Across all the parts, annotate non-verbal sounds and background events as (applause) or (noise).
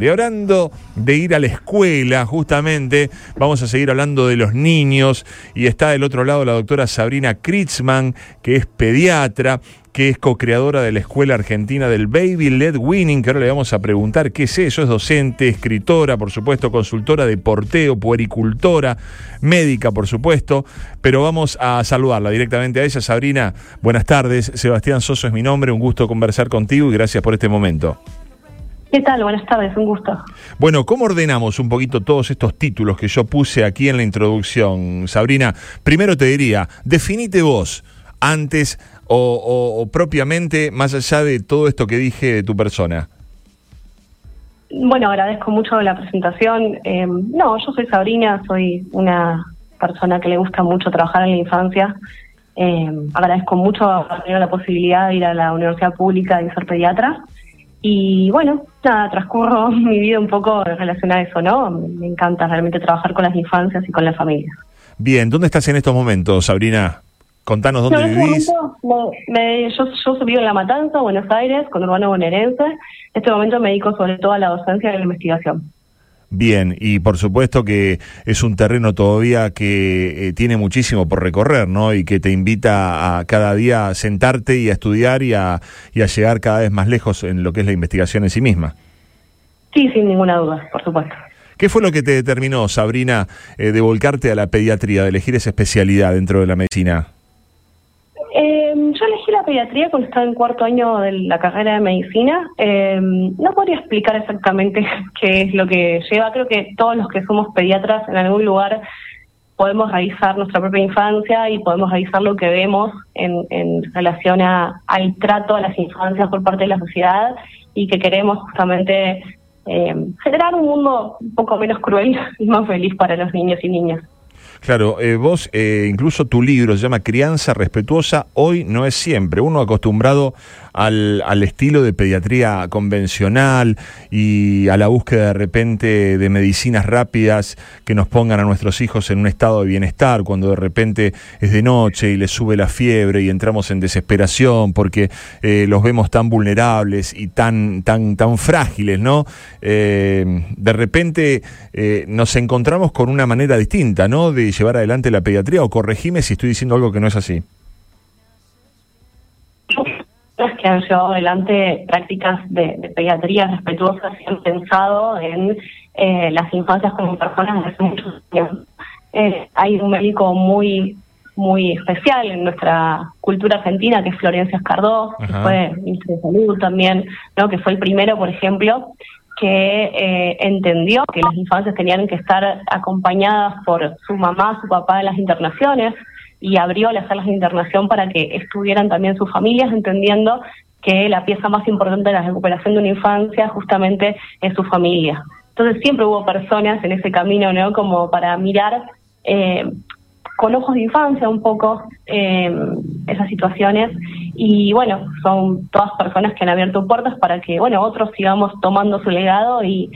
Y hablando de ir a la escuela, justamente, vamos a seguir hablando de los niños. Y está del otro lado la doctora Sabrina Kritzman, que es pediatra, que es co-creadora de la Escuela Argentina del Baby Led Winning, que ahora le vamos a preguntar qué es eso, es docente, escritora, por supuesto, consultora de porteo, puericultora, médica, por supuesto, pero vamos a saludarla directamente a ella. Sabrina, buenas tardes, Sebastián Soso es mi nombre, un gusto conversar contigo y gracias por este momento. ¿Qué tal? Buenas tardes, un gusto. Bueno, ¿cómo ordenamos un poquito todos estos títulos que yo puse aquí en la introducción? Sabrina, primero te diría, definite vos antes o, propiamente, más allá de todo esto que dije de tu persona. Bueno, agradezco mucho la presentación. Eh, no, yo soy Sabrina, soy una persona que le gusta mucho trabajar en la infancia. Eh, agradezco mucho haber tenido la posibilidad de ir a la universidad pública y ser pediatra. Y bueno, nada, transcurro (laughs) mi vida un poco relacionada a eso, ¿no? Me encanta realmente trabajar con las infancias y con la familia. Bien, ¿dónde estás en estos momentos, Sabrina? Contanos dónde este vivís. yo, yo vivo en La Matanza, Buenos Aires, con urbano bonaerense. En este momento me dedico sobre todo a la docencia y a la investigación. Bien, y por supuesto que es un terreno todavía que eh, tiene muchísimo por recorrer, ¿no? Y que te invita a cada día sentarte y a estudiar y a, y a llegar cada vez más lejos en lo que es la investigación en sí misma. Sí, sin ninguna duda, por supuesto. ¿Qué fue lo que te determinó, Sabrina, eh, de volcarte a la pediatría, de elegir esa especialidad dentro de la medicina? yo elegí la pediatría cuando estaba en cuarto año de la carrera de medicina. Em, no podría explicar exactamente (laughs) qué es lo que lleva. Creo que todos los que somos pediatras en algún lugar podemos revisar nuestra propia infancia y podemos revisar lo que vemos en, relación al trato a las infancias por parte de la sociedad y que queremos justamente em, generar un mundo un poco menos cruel (laughs) y más feliz para los niños y niñas. Claro, eh, vos, eh, incluso tu libro se llama Crianza Respetuosa, hoy no es siempre. Uno acostumbrado al, al, estilo de pediatría convencional y a la búsqueda de repente de medicinas rápidas que nos pongan a nuestros hijos en un estado de bienestar, cuando de repente es de noche y les sube la fiebre y entramos en desesperación porque eh, los vemos tan vulnerables y tan, tan, tan frágiles, ¿no? de repente nos encontramos con una manera distinta, ¿no? De llevar adelante la pediatría o corregime si estoy diciendo algo que no es así. que han llevado adelante prácticas de, pediatría respetuosas y han pensado en eh, las infancias como personas desde muchos años. Eh, hay un médico muy muy especial en nuestra cultura argentina, que es Florencia Escardó, que fue ministro de Salud también, ¿no? que fue el primero, por ejemplo, que eh, entendió que las infancias tenían que estar acompañadas por su mamá, su papá en las internaciones y abrió las salas de internación para que estuvieran también sus familias, entendiendo que la pieza más importante de la recuperación de una infancia justamente es su familia. Entonces siempre hubo personas en ese camino, ¿no? Como para mirar eh, con ojos de infancia un poco eh, esas situaciones y bueno, son todas personas que han abierto puertas para que, bueno, otros sigamos tomando su legado y,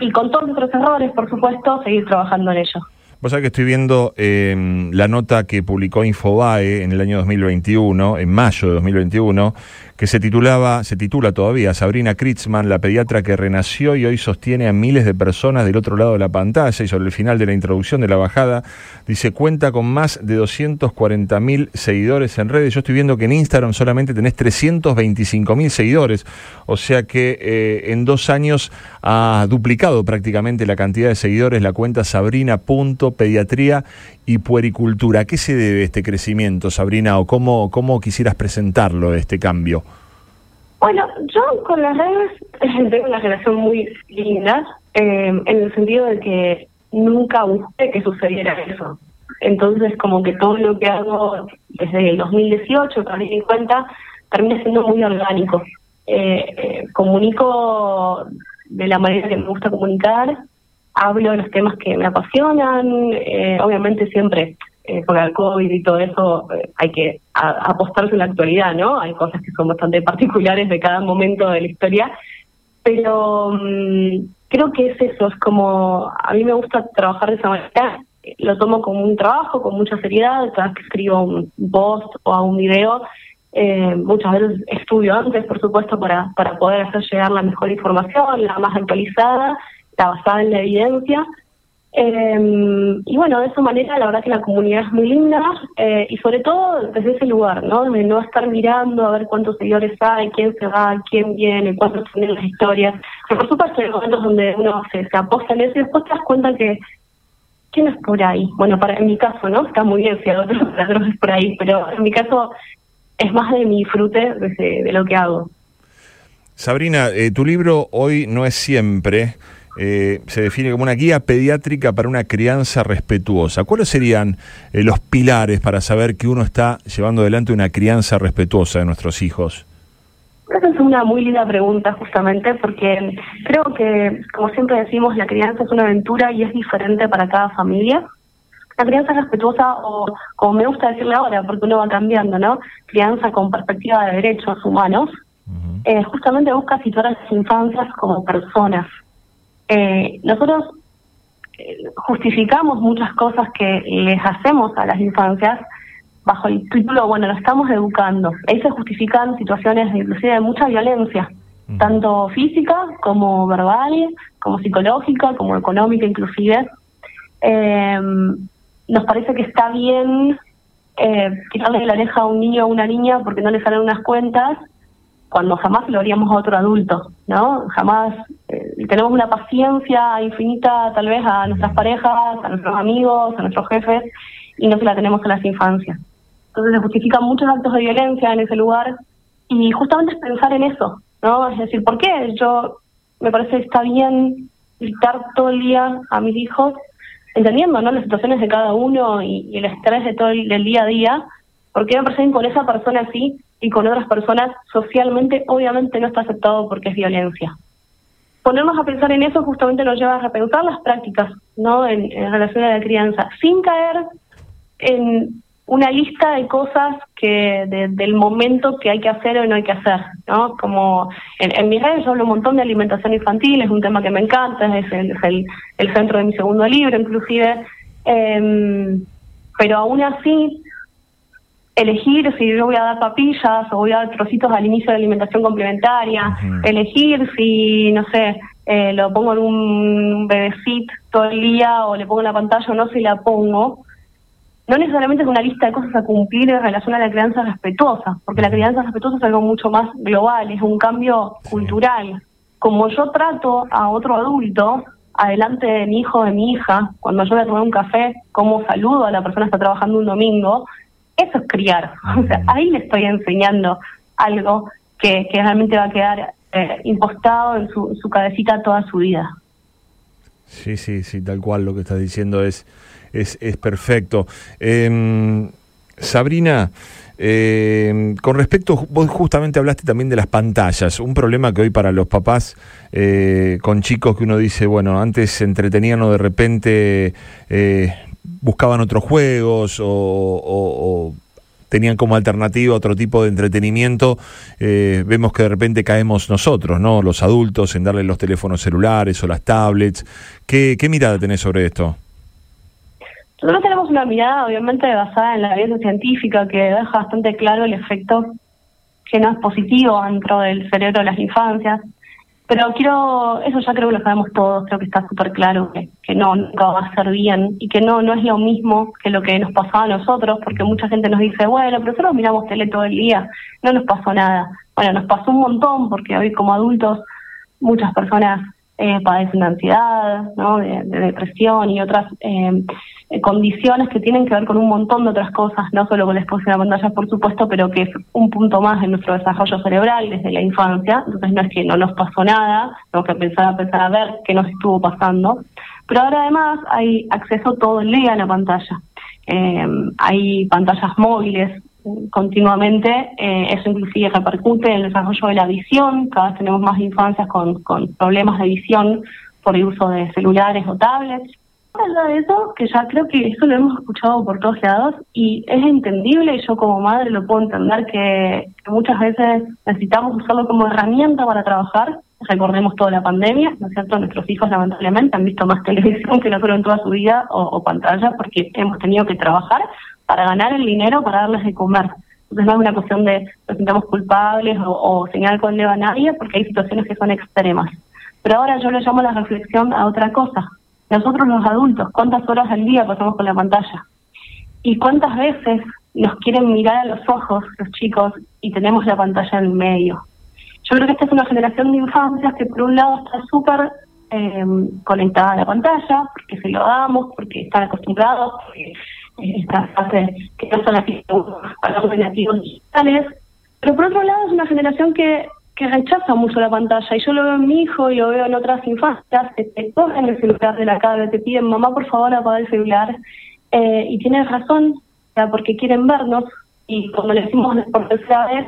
y con todos nuestros errores, por supuesto, seguir trabajando en ello. Vos sabés que estoy viendo em, la nota que publicó Infobae en el año 2021, en mayo de 2021, que se titulaba, se titula todavía Sabrina Kritzman, la pediatra que renació y hoy sostiene a miles de personas del otro lado de la pantalla y sobre el final de la introducción de la bajada, dice cuenta con más de 240 mil seguidores en redes. Yo estoy viendo que en Instagram solamente tenés 325 mil seguidores, o sea que eh, en dos años ha duplicado prácticamente la cantidad de seguidores la cuenta sabrina.pediatría y puericultura. ¿A qué se debe este crecimiento, Sabrina, o cómo, cómo quisieras presentarlo, este cambio? Bueno, yo con las redes (laughs) tengo una relación muy linda, eh, en el sentido de que nunca busqué que sucediera eso. Entonces, como que todo lo que hago desde el 2018, para mí en cuenta, termina siendo muy orgánico. Eh, eh, comunico de la manera que me gusta comunicar, hablo de los temas que me apasionan, eh, obviamente siempre eh, con el COVID y todo eso eh, hay que apostarse en la actualidad, ¿no? Hay cosas que son bastante particulares de cada momento de la historia, pero mm, creo que es eso, es como, a mí me gusta trabajar de esa manera, lo tomo como un trabajo, con mucha seriedad, cada vez que escribo un post o un video, eh, muchas veces estudio antes, por supuesto, para, para poder hacer llegar la mejor información, la más actualizada, la basada en la evidencia. Eh, y bueno, de esa manera la verdad que la comunidad es muy linda eh, y sobre todo desde ese lugar, ¿no? De no estar mirando a ver cuántos seguidores hay, quién se va, quién viene, cuántos tienen las historias. por supuesto hay momentos donde uno se, se aposta en eso y después te das cuenta que ¿quién es por ahí? Bueno, para en mi caso, ¿no? Está muy bien si a otros, es por ahí, pero en mi caso es más de mi disfrute de, de lo que hago. Sabrina, eh, tu libro Hoy no es siempre eh, se define como una guía pediátrica para una crianza respetuosa. ¿Cuáles serían eh, los pilares para saber que uno está llevando adelante una crianza respetuosa de nuestros hijos? Esa es una muy linda pregunta justamente porque creo que, como siempre decimos, la crianza es una aventura y es diferente para cada familia. La crianza respetuosa, o como me gusta decirle ahora, porque uno va cambiando, ¿no? Crianza con perspectiva de derechos humanos, eh, justamente busca situar a las infancias como personas. Eh, nosotros eh, justificamos muchas cosas que les hacemos a las infancias bajo el título, bueno, lo estamos educando. Ahí se justifican situaciones inclusive de mucha violencia, tanto física como verbal, como psicológica, como económica inclusive. Eh, nos parece que está bien eh, quitarle la oreja a un niño o una niña porque no le salen unas cuentas, cuando jamás lo haríamos a otro adulto, ¿no? Jamás eh, tenemos una paciencia infinita tal vez a nuestras parejas, a nuestros amigos, a nuestros jefes, y no se la tenemos a las infancias. Entonces se justifican muchos actos de violencia en ese lugar, y justamente es pensar en eso, ¿no? Es decir, ¿por qué yo me parece que está bien gritar todo el día a mis hijos entendiendo ¿no? las situaciones de cada uno y, el estrés de todo el del día a día, porque me parece con esa persona así y con otras personas socialmente obviamente no está aceptado porque es violencia. Ponernos a pensar en eso justamente nos lleva a repensar las prácticas ¿no? en, relación a la crianza, sin caer en una lista de cosas que del momento que hay que hacer o no hay que hacer, ¿no? Como en, en mis redes yo hablo un montón de alimentación infantil, es un tema que me encanta, es el, es el, el centro de mi segundo libro inclusive, eh, pero aún así elegir si yo voy a dar papillas o voy a dar trocitos al inicio de la alimentación complementaria, elegir si, no sé, eh, lo pongo en un bebecito todo el día o le pongo en la pantalla o no si la pongo, no necesariamente es una lista de cosas a cumplir en relación a la crianza respetuosa, porque la crianza respetuosa es algo mucho más global, es un cambio cultural. Como yo trato a otro adulto, adelante de mi hijo o de mi hija, cuando yo voy a tomar un café, como saludo a la persona que está trabajando un domingo, eso es criar. O sea, ahí le estoy enseñando algo que, que realmente va a quedar eh, impostado en su, su cabecita toda su vida. Sí, sí, sí, tal cual lo que estás diciendo es es, es perfecto. Em, Sabrina, eh, con respecto, vos justamente hablaste también de las pantallas, un problema que hoy para los papás eh, con chicos que uno dice, bueno, antes se entretenían o de repente eh, buscaban otros juegos o, tenían como alternativa otro tipo de entretenimiento, vemos que de repente caemos nosotros, ¿no? Los adultos en darle los teléfonos celulares o las tablets. ¿Qué, qué mirada tenés sobre esto? Nosotros tenemos una mirada obviamente basada en la evidencia científica que deja bastante claro el efecto que no es positivo dentro del cerebro de las infancias. Pero quiero, eso ya creo que lo sabemos todos, creo que está súper claro que, que no, nunca va a ser bien y que no, no es lo mismo que lo que nos pasaba a nosotros, porque mucha gente nos dice, bueno, pero nosotros miramos tele todo el día, no nos pasó nada. Bueno, nos pasó un montón porque hoy como adultos muchas personas eh, padecen de ansiedad, ¿no? de, depresión y otras eh, eh, condiciones que tienen que ver con un montón de otras cosas, no solo con la exposición a pantalla, por supuesto, pero que es un punto más en nuestro desarrollo cerebral desde la infancia. Entonces no es que no nos pasó nada, tenemos que pensar a pensar a ver qué nos estuvo pasando. Pero ahora además hay acceso todo el día a la pantalla. Eh, hay pantallas móviles continuamente, eh, eso inclusive repercute en el desarrollo de la visión, cada vez tenemos más infancias con, con problemas de visión por el uso de celulares o tablets allá de eso, que ya creo que eso lo hemos escuchado por todos lados y es entendible y yo como madre lo puedo entender que, muchas veces necesitamos usarlo como herramienta para trabajar. Recordemos toda la pandemia, ¿no es cierto? Nuestros hijos lamentablemente han visto más televisión que nosotros en toda su vida o, pantalla porque hemos tenido que trabajar para ganar el dinero para darles de comer. Entonces no es una cuestión de nos sintamos culpables o, o señalar con a nadie, porque hay situaciones que son extremas. Pero ahora yo le llamo la reflexión a otra cosa. Nosotros los adultos, ¿cuántas horas al día pasamos con la pantalla? ¿Y cuántas veces nos quieren mirar a los ojos los chicos y tenemos la pantalla en medio? Yo creo que esta es una generación de infancias que por un lado está súper eh, conectada a la pantalla, porque se lo damos, porque están acostumbrados, porque esta fase que no son aquí los nativos digitales, pero por otro lado es una generación que, que rechaza mucho la pantalla y yo lo veo en mi hijo y lo veo en otras infancias que te cogen el celular de la cara, te piden mamá por favor apaga el celular eh, y tienes razón, porque quieren vernos y cuando le decimos por tercera vez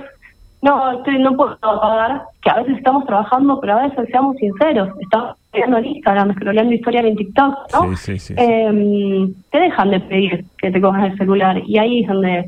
no, no puedo apagar, que a veces estamos trabajando, pero a veces seamos sinceros, estamos en Instagram, scrolleando historias en TikTok, ¿no? Sí, sí, sí, eh, te dejan de pedir que te cojas el celular y ahí es donde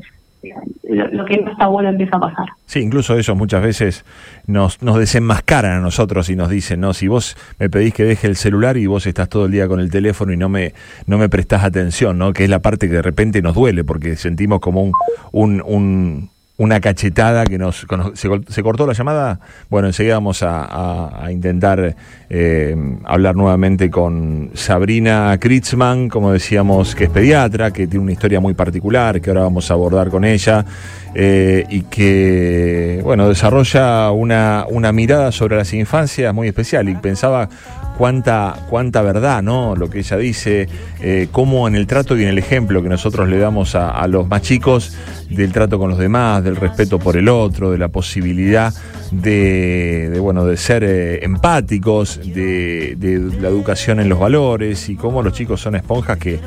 lo, que no está bueno empieza a pasar. Sí, incluso ellos muchas veces nos, nos desenmascaran a nosotros y nos dicen, no, si vos me pedís que deje el celular y vos estás todo el día con el teléfono y no me, no me prestás atención, ¿no? Que es la parte que de repente nos duele porque sentimos como un, un, un una cachetada que nos, se, cortó la llamada. Bueno, enseguida vamos a, intentar eh, hablar nuevamente con Sabrina Kritzman, como decíamos, que es pediatra, que tiene una historia muy particular, que ahora vamos a abordar con ella, eh, y que, bueno, desarrolla una, una mirada sobre las infancias muy especial. Y pensaba cuánta, cuánta verdad, ¿no? Lo que ella dice, eh, cómo en el trato y en el ejemplo que nosotros le damos a, los más chicos del trato con los demás, del respeto por el otro, de la posibilidad de, bueno, de ser eh, empáticos, de, la educación en los valores y cómo los chicos son esponjas que,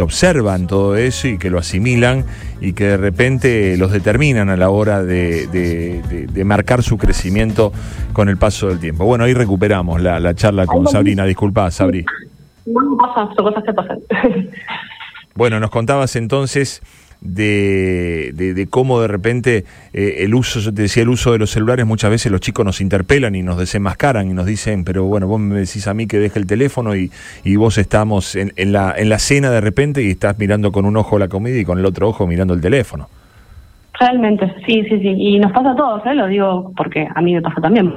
que observan todo eso y que lo asimilan y que de repente los determinan a la hora de, de, marcar su crecimiento con el paso del tiempo. Bueno, ahí recuperamos la, la charla con Sabrina. Disculpa, Sabri. No pasa, son cosas que pasan. Bueno, nos contabas entonces de, de, cómo de repente eh, el uso, yo te decía, el uso de los celulares, muchas veces los chicos nos interpelan y nos desenmascaran y nos dicen, pero bueno, vos me decís a mí que deje el teléfono y, y vos estamos en, en, la, en la cena de repente y estás mirando con un ojo la comida y con el otro ojo mirando el teléfono. Realmente, sí, sí, sí. Y nos pasa a todos, ¿eh? lo digo porque a mí me pasa también.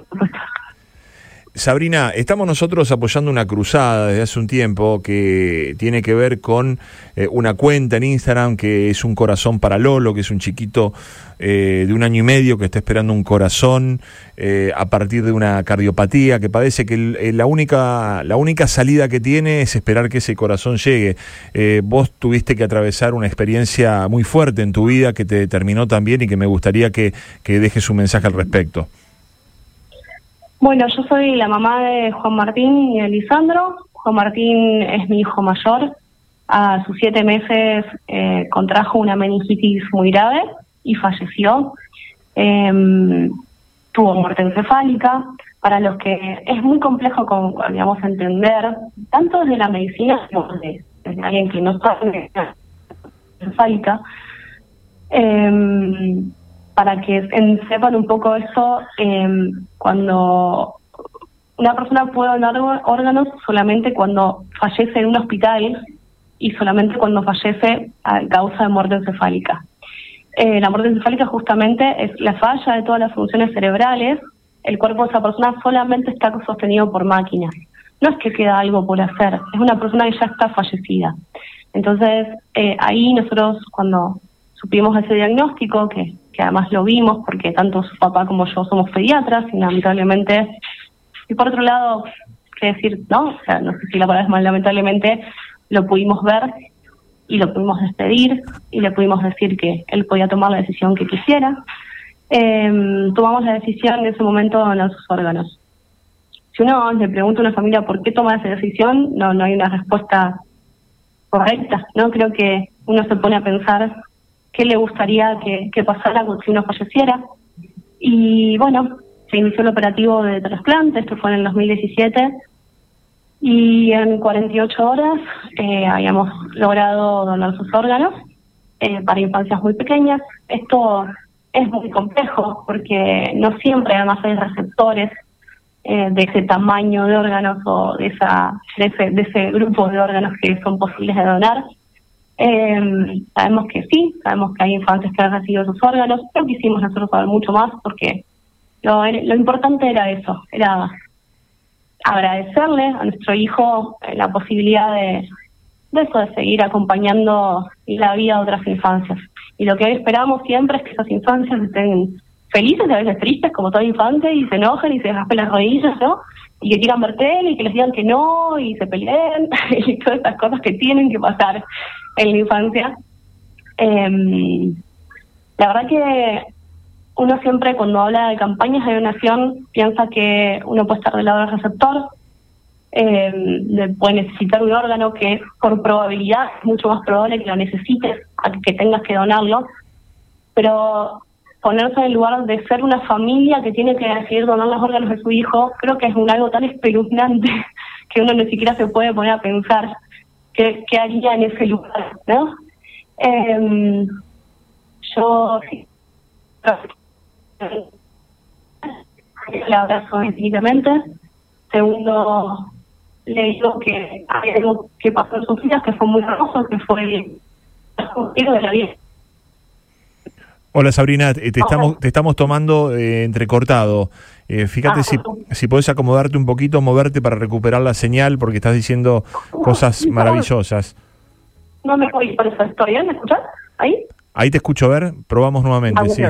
Sabrina, estamos nosotros apoyando una cruzada desde hace un tiempo que tiene que ver con eh, una cuenta en Instagram que es un corazón para Lolo, que es un chiquito eh, de un año y medio que está esperando un corazón eh, a partir de una cardiopatía, que parece que la, única, la única salida que tiene es esperar que ese corazón llegue. vos tuviste que atravesar una experiencia muy fuerte en tu vida que te determinó también y que me gustaría que, que dejes un mensaje al respecto. Bueno, yo soy la mamá de Juan Martín y Elisandro. Juan Martín es mi hijo mayor. A sus siete meses eh, contrajo una meningitis muy grave y falleció. Em, tuvo muerte encefálica. Para los que es muy complejo, digamos, entender, tanto desde la medicina como desde, alguien que no sabe encefálica. Eh, para que sepan un poco eso, eh, cuando una persona puede donar órganos solamente cuando fallece en un hospital y solamente cuando fallece a causa de muerte encefálica. Eh, la muerte encefálica justamente es la falla de todas las funciones cerebrales. El cuerpo de esa persona solamente está sostenido por máquinas. No es que queda algo por hacer, es una persona que ya está fallecida. Entonces, eh, ahí nosotros cuando supimos ese diagnóstico, que que además lo vimos porque tanto su papá como yo somos pediatras y lamentablemente, y por otro lado, qué decir, ¿no? O sea, no sé si la palabra es mal, lamentablemente lo pudimos ver y lo pudimos despedir y le pudimos decir que él podía tomar la decisión que quisiera. Em, tomamos la decisión en ese momento de sus órganos. Si uno le pregunta a una familia por qué toma esa decisión, no, no hay una respuesta correcta, ¿no? Creo que uno se pone a pensar qué le gustaría que, pasara si uno falleciera. Y bueno, se inició el operativo de trasplante, esto fue en el 2017, y en 48 horas eh, habíamos logrado donar sus órganos eh, para infancias muy pequeñas. Esto es muy complejo porque no siempre además hay receptores eh, de ese tamaño de órganos o de, esa, de, ese, de ese grupo de órganos que son posibles de donar. Eh, sabemos que sí, sabemos que hay infantes que han recibido sus órganos, pero quisimos nosotros saber mucho más porque lo, lo importante era eso, era agradecerle a nuestro hijo eh, la posibilidad de, eso, de seguir acompañando la vida de otras infancias. Y lo que esperamos siempre es que esas infancias estén felices, a veces tristes, como todo infante, y se enojen y se raspen las rodillas, ¿no? Y que quieran ver tele y que les digan que no, y se peleen, (laughs) y todas estas cosas que tienen que pasar en la infancia. Eh, la verdad que uno siempre cuando habla de campañas de donación piensa que uno puede estar del lado del receptor, eh, puede necesitar un órgano que por probabilidad es mucho más probable que lo necesites a que tengas que donarlo, pero ponerse en el lugar de ser una familia que tiene que decidir donar los órganos de su hijo, creo que es un algo tan espeluznante (laughs) que uno ni siquiera se puede poner a pensar qué, qué haría en ese lugar, ¿no? Eh, yo le abrazo infinitamente. Segundo, le digo que algo que pasó en sus vidas que fue muy hermoso, que fue el de la vida. Hola Sabrina, te estamos, te estamos tomando eh, entrecortado. Eh, fíjate ah, si, si podés acomodarte un poquito, moverte para recuperar la señal, porque estás diciendo cosas maravillosas. No me voy, por eso estoy, ¿eh? ¿Me escuchas? ¿Ahí? Ahí te escucho, a ver, probamos nuevamente, ah, sí.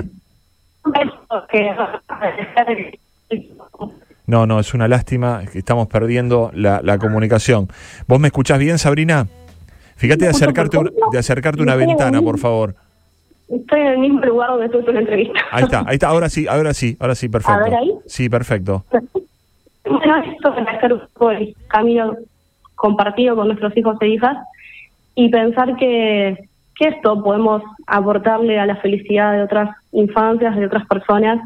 No, no, es una lástima que estamos perdiendo la, la comunicación. ¿Vos me escuchás bien, Sabrina? Fíjate de acercarte, de acercarte una ventana, por favor. Estoy en el mismo lugar donde estuve en la entrevista. Ahí está, ahí está, ahora sí, ahora sí, ahora sí, perfecto. ¿A ahí? Sí, perfecto. Bueno, esto es hacer el camino compartido con nuestros hijos e hijas y pensar que que esto podemos aportarle a la felicidad de otras infancias, de otras personas,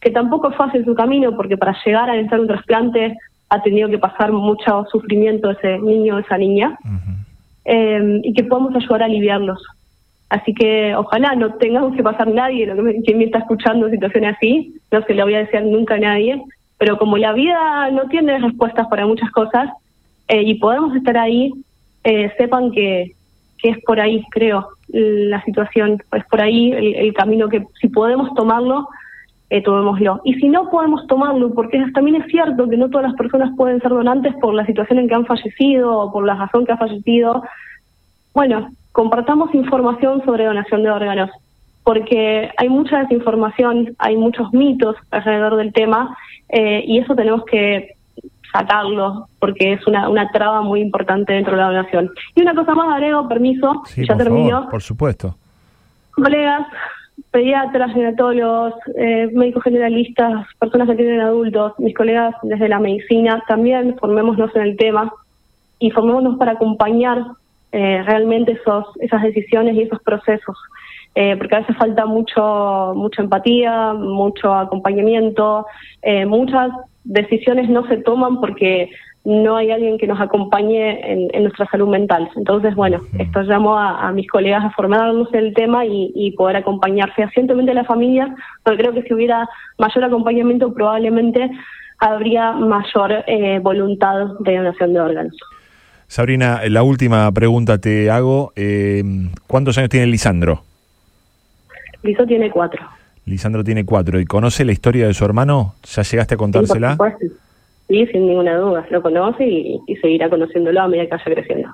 que tampoco es fácil su camino, porque para llegar a necesitar un trasplante ha tenido que pasar mucho sufrimiento ese niño o esa niña, eh, y que podamos ayudar a aliviarlos. Así que ojalá no tengamos que pasar nadie, lo que me, quien me está escuchando situaciones así, no se lo voy a decir nunca a nadie, pero como la vida no tiene respuestas para muchas cosas eh, y podemos estar ahí, eh, sepan que, que es por ahí, creo, la situación, es por ahí el, camino que si podemos tomarlo, eh, tomémoslo. Y si no podemos tomarlo, porque también es cierto que no todas las personas pueden ser donantes por la situación en que han fallecido o por la razón que ha fallecido, bueno, compartamos información sobre donación de órganos, porque hay mucha desinformación, hay muchos mitos alrededor del tema eh, y eso tenemos que sacarlo, porque es una, una traba muy importante dentro de la donación. Y una cosa más, agrego, permiso, ya termino. por supuesto. Colegas, pediatras, ginecólogos, eh, médicos generalistas, personas que tienen adultos, mis colegas desde la medicina, también formémonos en el tema y formémonos para acompañar eh, realmente esos, esas decisiones y esos procesos. Eh, porque a veces falta mucho mucha empatía, mucho acompañamiento, eh, muchas decisiones no se toman porque no hay alguien que nos acompañe en, nuestra salud mental. Entonces, bueno, esto llamo a, mis colegas a formarnos en el tema y, poder acompañar fehacientemente a la familia, porque creo que si hubiera mayor acompañamiento probablemente habría mayor eh, voluntad de donación de órganos. Sabrina, la última pregunta te hago. Eh, ¿Cuántos años tiene Lisandro? Liso tiene cuatro. Lisandro tiene cuatro. ¿Y conoce la historia de su hermano? ¿Ya llegaste a contársela? Sí, sin ninguna duda. Lo conoce y, seguirá conociéndolo a medida que vaya creciendo.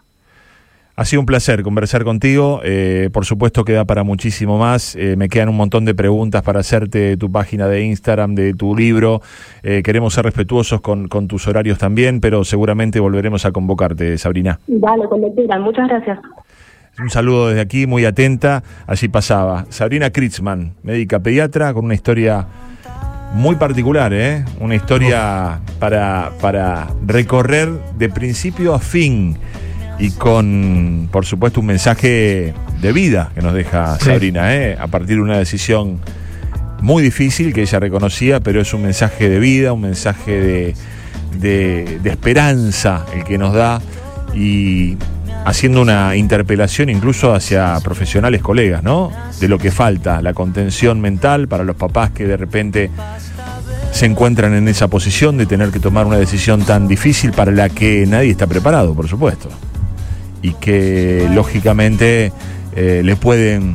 Ha sido un placer conversar contigo. Eh, por supuesto queda para muchísimo más. Eh, me quedan un montón de preguntas para hacerte de tu página de Instagram, de tu libro. Eh, queremos ser respetuosos con, con, tus horarios también, pero seguramente volveremos a convocarte, Sabrina. Dale, cuando quieran. Muchas gracias. Un saludo desde aquí, muy atenta. Allí pasaba Sabrina Kritzman, médica pediatra, con una historia muy particular, ¿eh? Una historia para, para recorrer de principio a fin y con, por supuesto, un mensaje de vida que nos deja Sabrina, ¿eh? A partir de una decisión muy difícil que ella reconocía, pero es un mensaje de vida, un mensaje de, de, de esperanza el que nos da y haciendo una interpelación incluso hacia profesionales colegas, ¿no? De lo que falta, la contención mental para los papás que de repente se encuentran en esa posición de tener que tomar una decisión tan difícil para la que nadie está preparado, por supuesto. Y que lógicamente eh, le pueden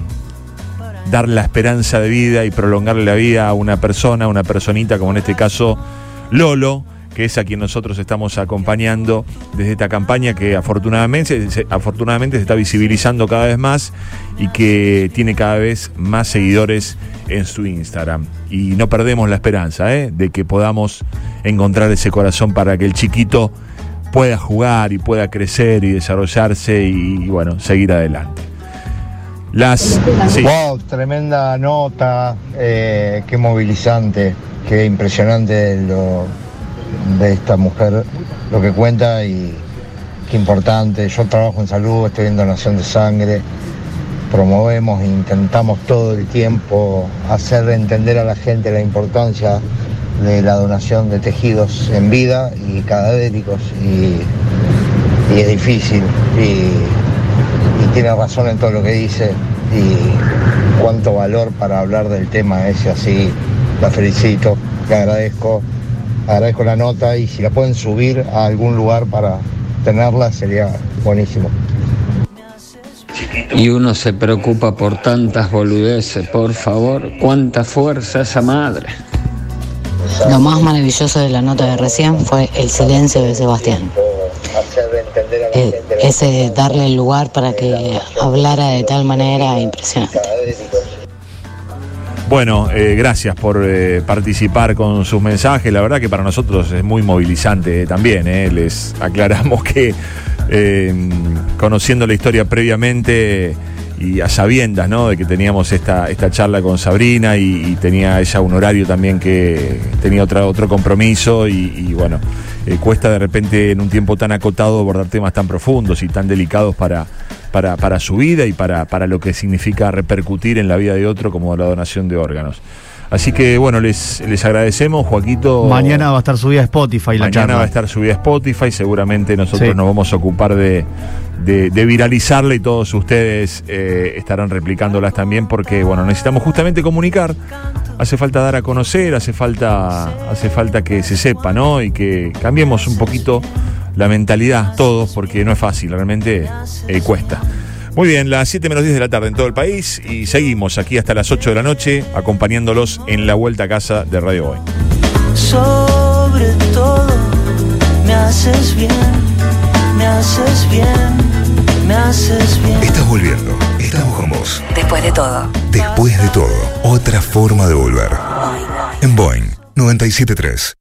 dar la esperanza de vida y prolongarle la vida a una persona, una personita como en este caso Lolo, que es a quien nosotros estamos acompañando desde esta campaña que afortunadamente, afortunadamente se está visibilizando cada vez más y que tiene cada vez más seguidores en su Instagram. Y no perdemos la esperanza ¿eh? de que podamos encontrar ese corazón para que el chiquito pueda jugar y pueda crecer y desarrollarse y, bueno, seguir adelante. Las. Wow, tremenda nota, eh, qué movilizante, qué impresionante lo, de esta mujer, lo que cuenta y qué importante. Yo trabajo en salud, estoy en donación de sangre, promovemos e intentamos todo el tiempo hacer entender a la gente la importancia de la donación de tejidos en vida y cadavéricos y, es difícil y, y, tiene razón en todo lo que dice y cuánto valor para hablar del tema ese así. La felicito, le agradezco, agradezco la nota y si la pueden subir a algún lugar para tenerla sería buenísimo. Y uno se preocupa por tantas boludeces, por favor, cuánta fuerza esa madre. Lo más maravilloso de la nota de recién fue el silencio de Sebastián. Eh, ese darle el lugar para que hablara de tal manera impresionante. Bueno, eh, gracias por eh, participar con sus mensajes. La verdad que para nosotros es muy movilizante también. Les aclaramos que conociendo la historia previamente y a sabiendas, ¿no? De que teníamos esta, esta charla con Sabrina y, tenía ella un horario también que tenía otra, otro compromiso y, bueno, eh, cuesta de repente en un tiempo tan acotado abordar temas tan profundos y tan delicados para, para, para su vida y para, para lo que significa repercutir en la vida de otro como la donación de órganos. Así que bueno, les, les agradecemos, Joaquito. Mañana va a estar subida a Spotify la Mañana va a estar subida a Spotify, seguramente nosotros nos vamos a ocupar de, de, viralizarla y todos ustedes eh, estarán replicándolas también porque, bueno, necesitamos justamente comunicar, hace falta dar a conocer, hace falta, hace falta que se sepa, ¿no? Y que cambiemos un poquito la mentalidad todos porque no es fácil, realmente eh, cuesta. Muy bien, las 7 menos 10 de la tarde en todo el país y seguimos aquí hasta las 8 de la noche acompañándolos en la vuelta a casa de Radio Hoy. Sobre todo, me haces bien, me haces bien me haces bien. Estás volviendo. Estamos con vos. Después de todo. Después de todo. Otra forma de volver. En Boeing 973.